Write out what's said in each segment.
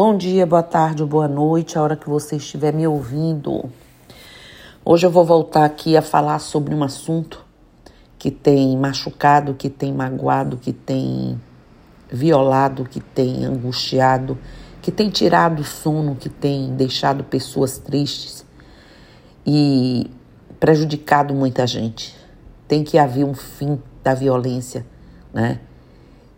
Bom dia, boa tarde boa noite, a hora que você estiver me ouvindo. Hoje eu vou voltar aqui a falar sobre um assunto que tem machucado, que tem magoado, que tem violado, que tem angustiado, que tem tirado o sono, que tem deixado pessoas tristes e prejudicado muita gente. Tem que haver um fim da violência, né?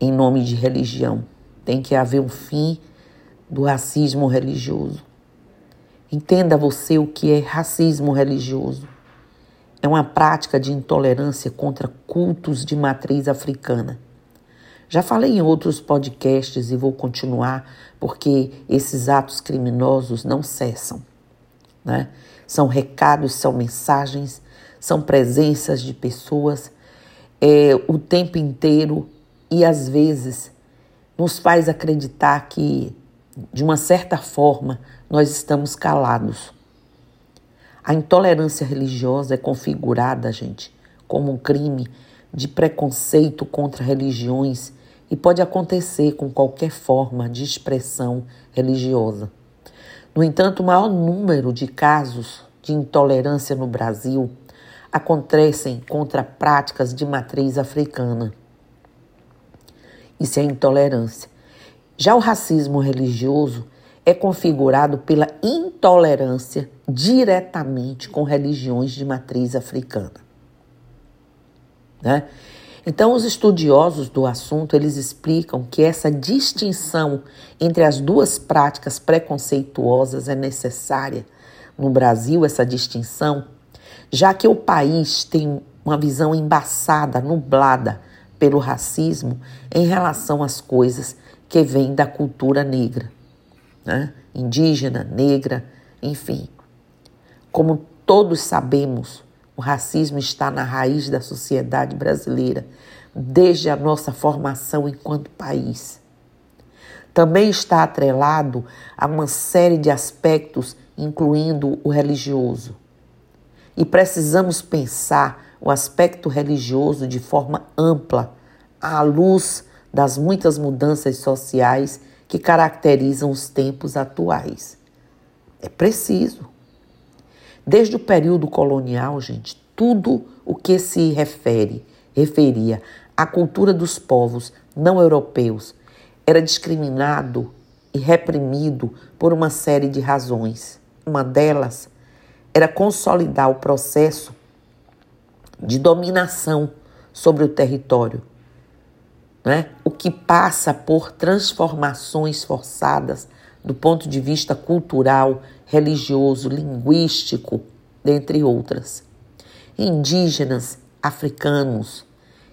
Em nome de religião. Tem que haver um fim do racismo religioso. Entenda você o que é racismo religioso. É uma prática de intolerância contra cultos de matriz africana. Já falei em outros podcasts e vou continuar porque esses atos criminosos não cessam. Né? São recados, são mensagens, são presenças de pessoas é, o tempo inteiro e às vezes nos faz acreditar que de uma certa forma, nós estamos calados. A intolerância religiosa é configurada, gente, como um crime de preconceito contra religiões e pode acontecer com qualquer forma de expressão religiosa. No entanto, o maior número de casos de intolerância no Brasil acontecem contra práticas de matriz africana. Isso é intolerância. Já o racismo religioso é configurado pela intolerância diretamente com religiões de matriz africana. Né? Então, os estudiosos do assunto eles explicam que essa distinção entre as duas práticas preconceituosas é necessária no Brasil essa distinção, já que o país tem uma visão embaçada, nublada pelo racismo em relação às coisas que vem da cultura negra, né? indígena, negra, enfim. Como todos sabemos, o racismo está na raiz da sociedade brasileira, desde a nossa formação enquanto país. Também está atrelado a uma série de aspectos, incluindo o religioso. E precisamos pensar o aspecto religioso de forma ampla, à luz das muitas mudanças sociais que caracterizam os tempos atuais. É preciso. Desde o período colonial, gente, tudo o que se refere, referia à cultura dos povos não europeus era discriminado e reprimido por uma série de razões. Uma delas era consolidar o processo de dominação sobre o território né? Que passa por transformações forçadas do ponto de vista cultural, religioso, linguístico, dentre outras. Indígenas, africanos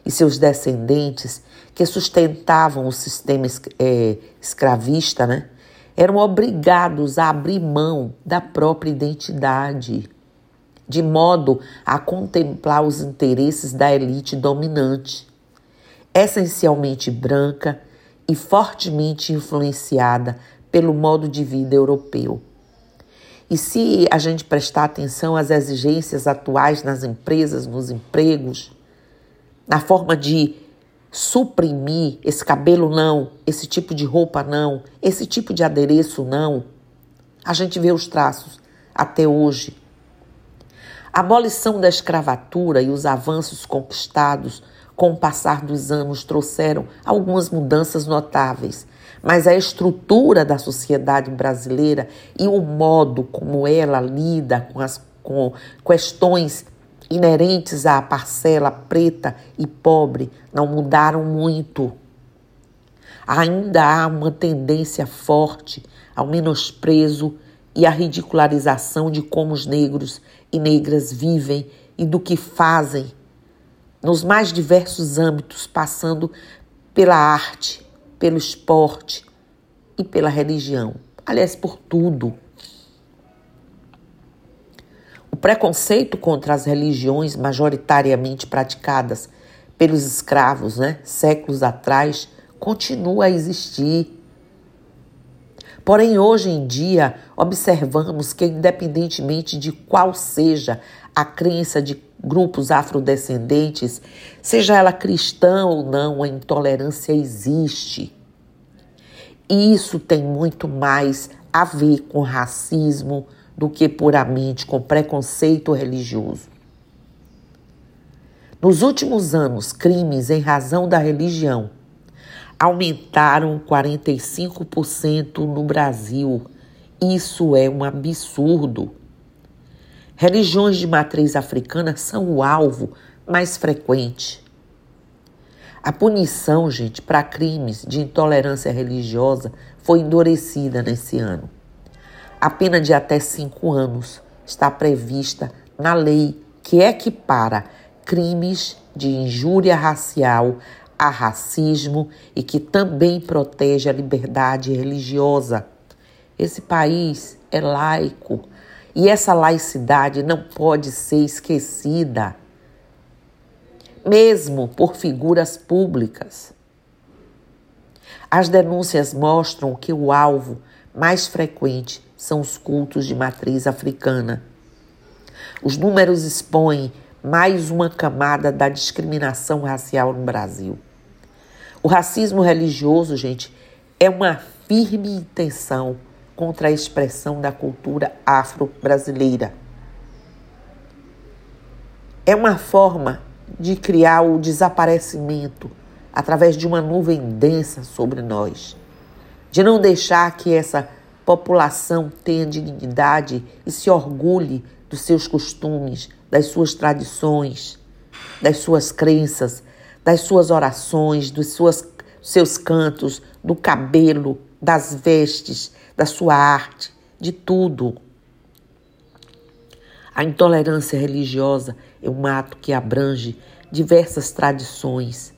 e seus descendentes que sustentavam o sistema é, escravista, né? eram obrigados a abrir mão da própria identidade, de modo a contemplar os interesses da elite dominante essencialmente branca e fortemente influenciada pelo modo de vida europeu. E se a gente prestar atenção às exigências atuais nas empresas, nos empregos, na forma de suprimir esse cabelo não, esse tipo de roupa não, esse tipo de adereço não, a gente vê os traços até hoje. A abolição da escravatura e os avanços conquistados com o passar dos anos, trouxeram algumas mudanças notáveis, mas a estrutura da sociedade brasileira e o modo como ela lida com as com questões inerentes à parcela preta e pobre não mudaram muito. Ainda há uma tendência forte ao menosprezo e à ridicularização de como os negros e negras vivem e do que fazem nos mais diversos âmbitos, passando pela arte, pelo esporte e pela religião. Aliás, por tudo. O preconceito contra as religiões majoritariamente praticadas pelos escravos, né, séculos atrás, continua a existir. Porém, hoje em dia, observamos que, independentemente de qual seja a crença de grupos afrodescendentes, seja ela cristã ou não, a intolerância existe. E isso tem muito mais a ver com racismo do que puramente com preconceito religioso. Nos últimos anos, crimes em razão da religião aumentaram 45% no Brasil. Isso é um absurdo. Religiões de matriz africana são o alvo mais frequente. A punição, gente, para crimes de intolerância religiosa foi endurecida nesse ano. A pena de até cinco anos está prevista na lei que equipara crimes de injúria racial a racismo e que também protege a liberdade religiosa. Esse país é laico e essa laicidade não pode ser esquecida, mesmo por figuras públicas. As denúncias mostram que o alvo mais frequente são os cultos de matriz africana. Os números expõem mais uma camada da discriminação racial no Brasil. O racismo religioso, gente, é uma firme intenção contra a expressão da cultura afro-brasileira. É uma forma de criar o desaparecimento através de uma nuvem densa sobre nós, de não deixar que essa população tenha dignidade e se orgulhe dos seus costumes, das suas tradições, das suas crenças, das suas orações, dos suas, seus cantos, do cabelo, das vestes, da sua arte, de tudo. A intolerância religiosa é um ato que abrange diversas tradições,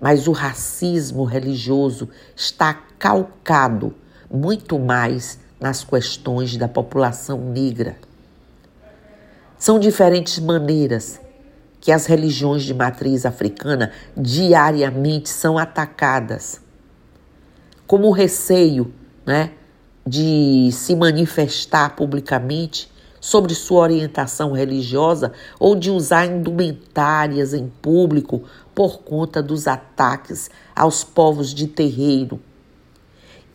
mas o racismo religioso está calcado muito mais nas questões da população negra. São diferentes maneiras que as religiões de matriz africana diariamente são atacadas, como o receio né, de se manifestar publicamente sobre sua orientação religiosa ou de usar indumentárias em público por conta dos ataques aos povos de terreiro.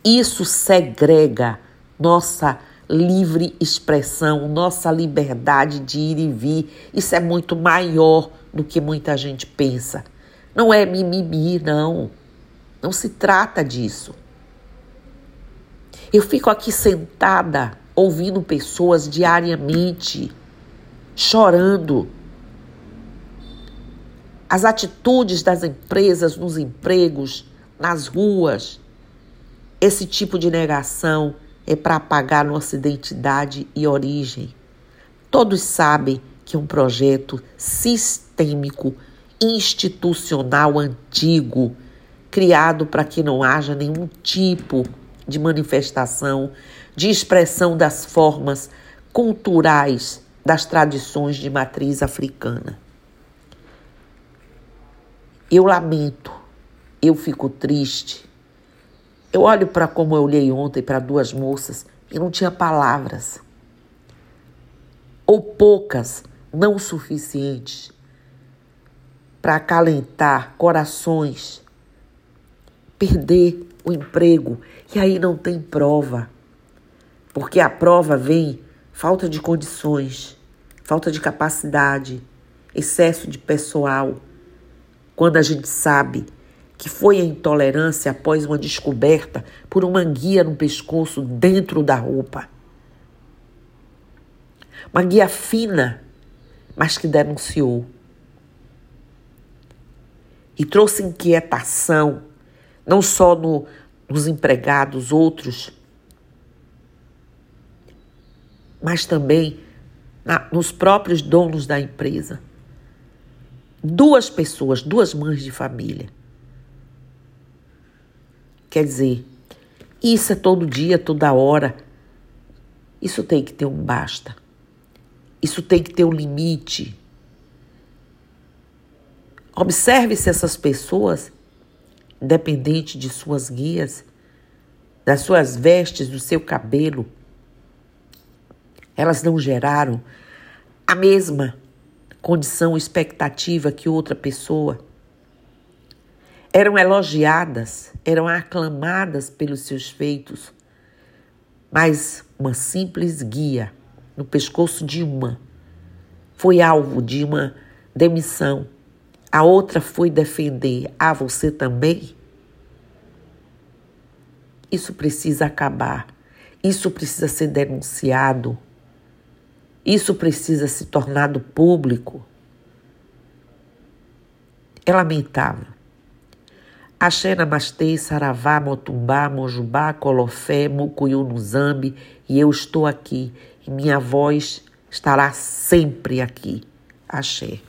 Isso segrega nossa livre expressão, nossa liberdade de ir e vir. Isso é muito maior do que muita gente pensa. Não é mimimi, não. Não se trata disso. Eu fico aqui sentada ouvindo pessoas diariamente chorando. As atitudes das empresas nos empregos, nas ruas, esse tipo de negação é para apagar nossa identidade e origem. Todos sabem que um projeto sistêmico, institucional antigo, criado para que não haja nenhum tipo de manifestação, de expressão das formas culturais das tradições de matriz africana. Eu lamento, eu fico triste eu olho para como eu olhei ontem para duas moças e não tinha palavras. Ou poucas, não suficientes, para acalentar corações, perder o emprego. E aí não tem prova. Porque a prova vem falta de condições, falta de capacidade, excesso de pessoal. Quando a gente sabe que foi a intolerância após uma descoberta por uma guia no pescoço dentro da roupa. Uma guia fina, mas que denunciou. E trouxe inquietação, não só no, nos empregados, outros, mas também na, nos próprios donos da empresa. Duas pessoas, duas mães de família Quer dizer, isso é todo dia, toda hora. Isso tem que ter um basta. Isso tem que ter um limite. Observe se essas pessoas, independente de suas guias, das suas vestes, do seu cabelo, elas não geraram a mesma condição expectativa que outra pessoa. eram elogiadas, eram aclamadas pelos seus feitos, mas uma simples guia no pescoço de uma foi alvo de uma demissão. A outra foi defender. Ah, você também? Isso precisa acabar. Isso precisa ser denunciado. Isso precisa se tornado público. É lamentável. Axé Namastê, Saravá, Motumbá, Mojubá, Colofé, Mucuyu no Zambi, e eu estou aqui, e minha voz estará sempre aqui. Axé.